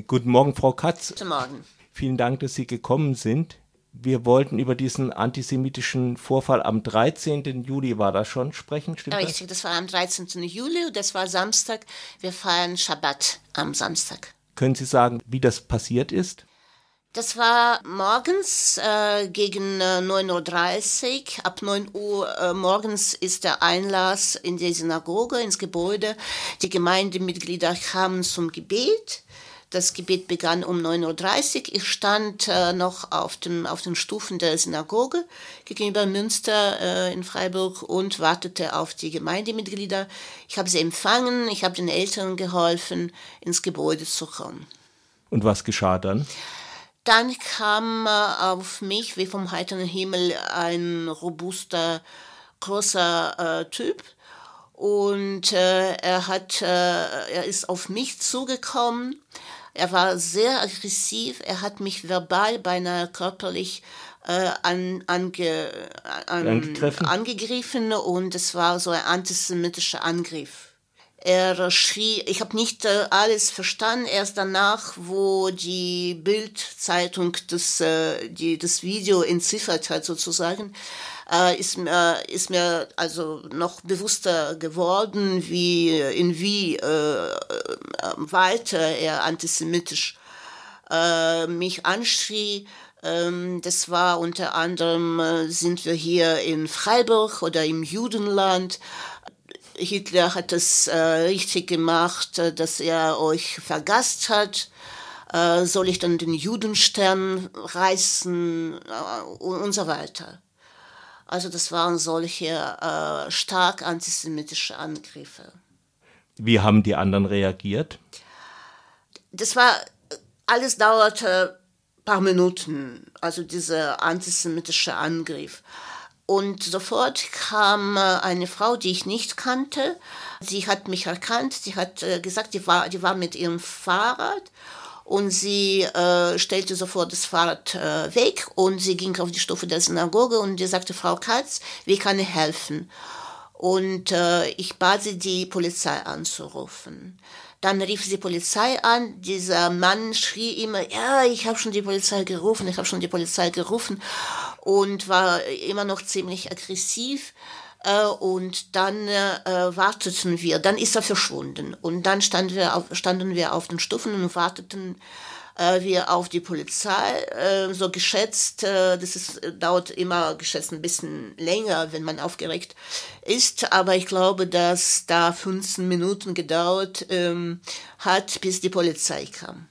Guten Morgen, Frau Katz. Guten Morgen. Vielen Dank, dass Sie gekommen sind. Wir wollten über diesen antisemitischen Vorfall am 13. Juli, war das schon, sprechen? Stimmt Richtig, das? das war am 13. Juli, das war Samstag. Wir feiern Schabbat am Samstag. Können Sie sagen, wie das passiert ist? Das war morgens äh, gegen äh, 9.30 Uhr. Ab 9 Uhr äh, morgens ist der Einlass in die Synagoge, ins Gebäude. Die Gemeindemitglieder kamen zum Gebet. Das Gebet begann um 9.30 Uhr. Ich stand äh, noch auf, dem, auf den Stufen der Synagoge gegenüber Münster äh, in Freiburg und wartete auf die Gemeindemitglieder. Ich habe sie empfangen, ich habe den Eltern geholfen, ins Gebäude zu kommen. Und was geschah dann? Dann kam äh, auf mich wie vom heiteren Himmel ein robuster, großer äh, Typ und äh, er hat äh, er ist auf mich zugekommen er war sehr aggressiv, er hat mich verbal, beinahe körperlich äh, an, ange, an, angegriffen? und es war so ein antisemitischer Angriff. Er schrie, ich habe nicht äh, alles verstanden, erst danach, wo die Bildzeitung das, äh, die, das Video entziffert hat sozusagen, äh, ist, mir, ist mir also noch bewusster geworden, wie, in wie äh, weiter er antisemitisch äh, mich anschrie. Ähm, das war unter anderem, äh, sind wir hier in Freiburg oder im Judenland. Hitler hat es äh, richtig gemacht, äh, dass er euch vergast hat. Äh, soll ich dann den Judenstern reißen äh, und so weiter. Also das waren solche äh, stark antisemitische Angriffe. Wie haben die anderen reagiert? Das war, alles dauerte ein paar Minuten, also dieser antisemitische Angriff. Und sofort kam äh, eine Frau, die ich nicht kannte. Sie hat mich erkannt. Sie hat äh, gesagt, die war, die war mit ihrem Fahrrad und sie äh, stellte sofort das Fahrrad äh, weg und sie ging auf die Stufe der Synagoge und die sagte, Frau Katz, wie kann ich helfen? Und äh, ich bat sie, die Polizei anzurufen. Dann rief sie Polizei an. Dieser Mann schrie immer, ja, ich habe schon die Polizei gerufen, ich habe schon die Polizei gerufen und war immer noch ziemlich aggressiv. Äh, und dann äh, warteten wir. Dann ist er verschwunden. Und dann standen wir auf, standen wir auf den Stufen und warteten äh, wir auf die Polizei. Äh, so geschätzt, äh, das ist, dauert immer geschätzt ein bisschen länger, wenn man aufgeregt ist. Aber ich glaube, dass da 15 Minuten gedauert ähm, hat, bis die Polizei kam.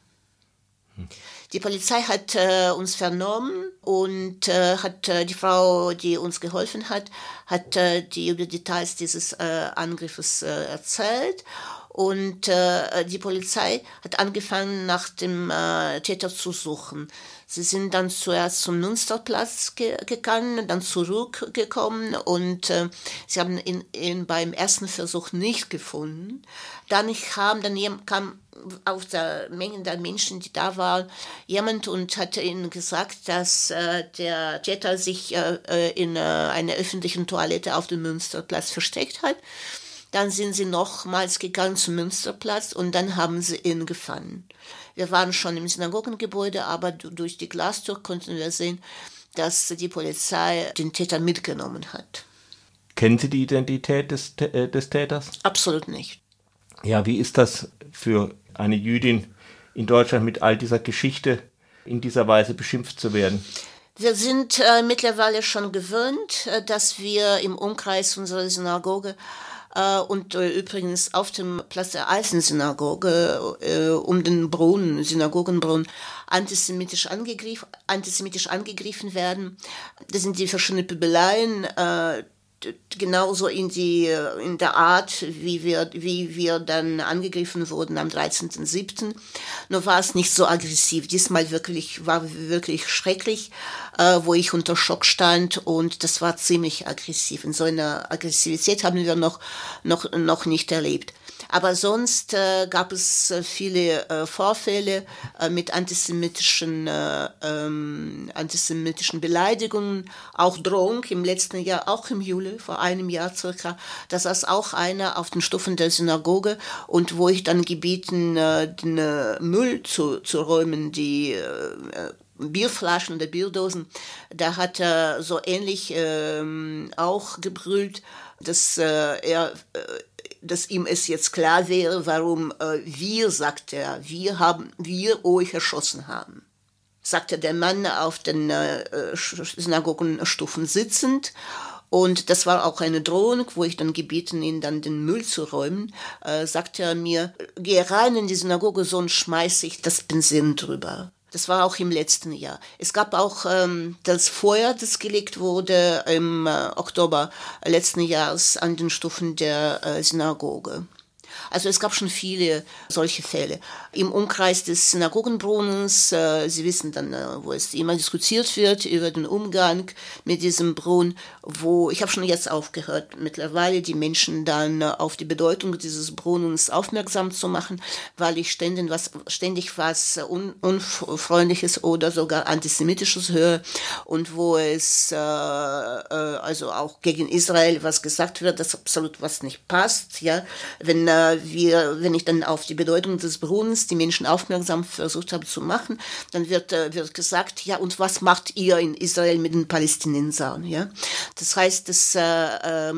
Hm. Die Polizei hat äh, uns vernommen und äh, hat äh, die Frau, die uns geholfen hat, hat äh, die über Details dieses äh, Angriffes äh, erzählt. Und die Polizei hat angefangen, nach dem Täter zu suchen. Sie sind dann zuerst zum Münsterplatz ge gegangen, dann zurückgekommen und äh, sie haben ihn, ihn beim ersten Versuch nicht gefunden. Dann kam, dann kam aus der Menge der Menschen, die da waren, jemand und hatte ihnen gesagt, dass äh, der Täter sich äh, äh in äh, einer öffentlichen Toilette auf dem Münsterplatz versteckt hat. Dann sind sie nochmals gegangen zum Münsterplatz und dann haben sie ihn gefangen. Wir waren schon im Synagogengebäude, aber durch die Glastür konnten wir sehen, dass die Polizei den Täter mitgenommen hat. Kennen Sie die Identität des, äh, des Täters? Absolut nicht. Ja, wie ist das für eine Jüdin in Deutschland mit all dieser Geschichte in dieser Weise beschimpft zu werden? Wir sind äh, mittlerweile schon gewöhnt, äh, dass wir im Umkreis unserer Synagoge äh, und äh, übrigens auf dem Platz der Eisensynagoge äh, um den Brunnen, Synagogenbrunnen, antisemitisch, angegriff, antisemitisch angegriffen werden. Das sind die verschiedenen Pöbeleien, äh, genauso in die in der Art, wie wir wie wir dann angegriffen wurden am 13.07. Nur war es nicht so aggressiv. Diesmal wirklich war wirklich schrecklich, äh, wo ich unter Schock stand und das war ziemlich aggressiv. In so einer Aggressivität haben wir noch noch noch nicht erlebt. Aber sonst äh, gab es äh, viele äh, Vorfälle äh, mit antisemitischen, äh, ähm, antisemitischen Beleidigungen, auch Drohung im letzten Jahr, auch im Juli, vor einem Jahr circa. Da saß auch einer auf den Stufen der Synagoge und wo ich dann gebeten, äh, den Müll zu, zu räumen, die Bierflaschen oder Bierdosen, da hat er so ähnlich ähm, auch gebrüllt, dass äh, er äh, dass ihm es jetzt klar wäre, warum äh, wir, sagt er, wir haben, wir euch erschossen haben. Sagte der Mann auf den äh, Synagogenstufen sitzend. Und das war auch eine Drohung, wo ich dann gebeten, ihn dann den Müll zu räumen, äh, sagte er mir, geh rein in die Synagoge, sonst schmeiß ich das Benzin drüber. Das war auch im letzten Jahr. Es gab auch ähm, das Feuer, das gelegt wurde im äh, Oktober letzten Jahres an den Stufen der äh, Synagoge. Also es gab schon viele solche Fälle. Im Umkreis des Synagogenbrunnens, äh, Sie wissen dann, äh, wo es immer diskutiert wird über den Umgang mit diesem Brunnen, wo ich habe schon jetzt aufgehört, mittlerweile die Menschen dann äh, auf die Bedeutung dieses Brunnens aufmerksam zu machen, weil ich ständig was, ständig was un, unfreundliches oder sogar antisemitisches höre und wo es äh, äh, also auch gegen Israel was gesagt wird, das absolut was nicht passt, ja, wenn äh, wir, wenn ich dann auf die Bedeutung des Brunnens die Menschen aufmerksam versucht habe zu machen, dann wird, äh, wird gesagt, ja, und was macht ihr in Israel mit den Palästinensern, ja? Das heißt, dass äh, äh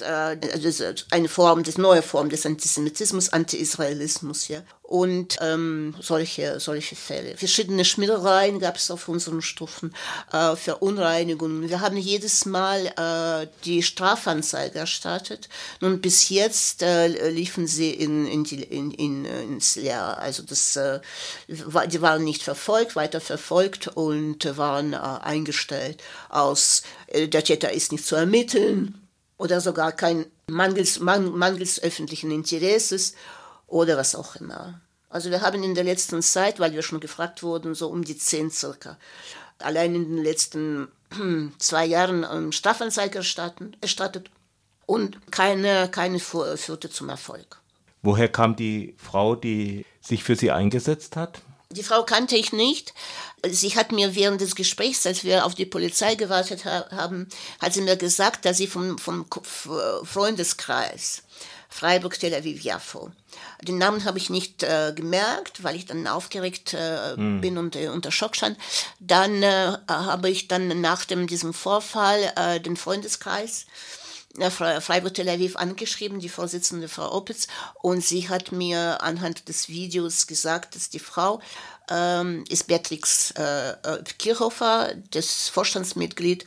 man das also eine Form, das neue Form des Antisemitismus, Anti-Israelismus, ja. Und ähm, solche, solche Fälle. Verschiedene Schmierereien gab es auf unseren Stufen, äh, Verunreinigungen. Wir haben jedes Mal äh, die Strafanzeige erstattet. Nun, bis jetzt äh, liefen sie in, in die, in, in, ins Leer. Also das, äh, die waren nicht verfolgt, weiter verfolgt und waren äh, eingestellt aus, äh, der Täter ist nicht zu ermitteln oder sogar kein mangels, mangels öffentlichen Interesses oder was auch immer. Also wir haben in der letzten Zeit, weil wir schon gefragt wurden, so um die zehn circa, allein in den letzten zwei Jahren Strafanzeige erstattet und keine, keine führte zum Erfolg. Woher kam die Frau, die sich für Sie eingesetzt hat? Die Frau kannte ich nicht. Sie hat mir während des Gesprächs, als wir auf die Polizei gewartet haben, hat sie mir gesagt, dass sie vom, vom Freundeskreis Freiburg, Tel Aviv, Jaffo. Den Namen habe ich nicht äh, gemerkt, weil ich dann aufgeregt äh, hm. bin und äh, unter Schock stand. Dann äh, habe ich dann nach dem, diesem Vorfall äh, den Freundeskreis Freiburg Tel Aviv angeschrieben, die Vorsitzende Frau Opitz, und sie hat mir anhand des Videos gesagt, dass die Frau ähm, ist Beatrix äh, äh Kirchhofer, das Vorstandsmitglied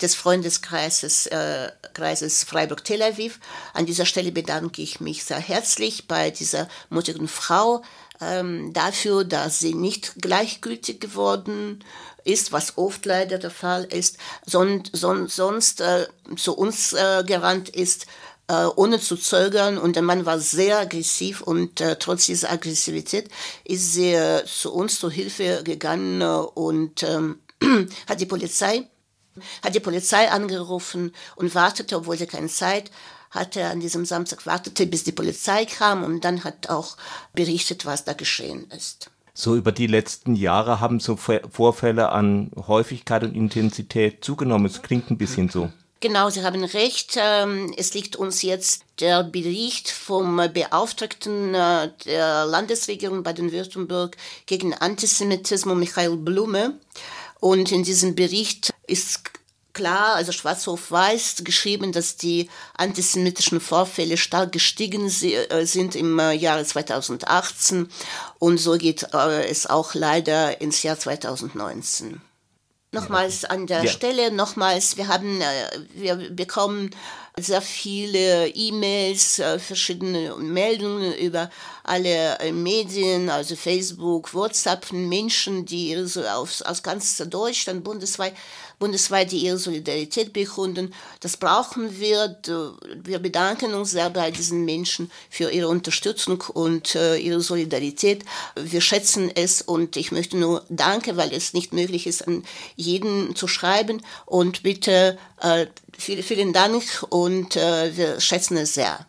des Freundeskreises äh, Kreises Freiburg Tel Aviv. An dieser Stelle bedanke ich mich sehr herzlich bei dieser mutigen Frau ähm, dafür, dass sie nicht gleichgültig geworden ist, was oft leider der Fall ist, son, son, sonst äh, zu uns äh, gerannt ist, äh, ohne zu zögern. Und der Mann war sehr aggressiv und äh, trotz dieser Aggressivität ist sie äh, zu uns zur Hilfe gegangen äh, und ähm, hat die Polizei hat die Polizei angerufen und wartete, obwohl sie keine Zeit hatte an diesem Samstag wartete, bis die Polizei kam und dann hat auch berichtet, was da geschehen ist so über die letzten Jahre haben so Vorfälle an Häufigkeit und Intensität zugenommen. Es klingt ein bisschen so. Genau, Sie haben recht. Ähm, es liegt uns jetzt der Bericht vom Beauftragten äh, der Landesregierung Baden-Württemberg gegen Antisemitismus, Michael Blume. Und in diesem Bericht ist klar, also schwarz auf weiß geschrieben, dass die antisemitischen Vorfälle stark gestiegen äh, sind im äh, Jahre 2018 und so geht äh, es auch leider ins Jahr 2019. Nochmals an der ja. Stelle, nochmals, wir haben, wir bekommen sehr viele E-Mails, verschiedene Meldungen über alle Medien, also Facebook, WhatsApp, Menschen, die aus, aus ganz Deutschland, bundesweit bundesweit ihre Solidarität bekunden. Das brauchen wir. Wir bedanken uns sehr bei diesen Menschen für ihre Unterstützung und äh, ihre Solidarität. Wir schätzen es und ich möchte nur danken, weil es nicht möglich ist, an jeden zu schreiben. Und bitte äh, vielen, vielen Dank und äh, wir schätzen es sehr.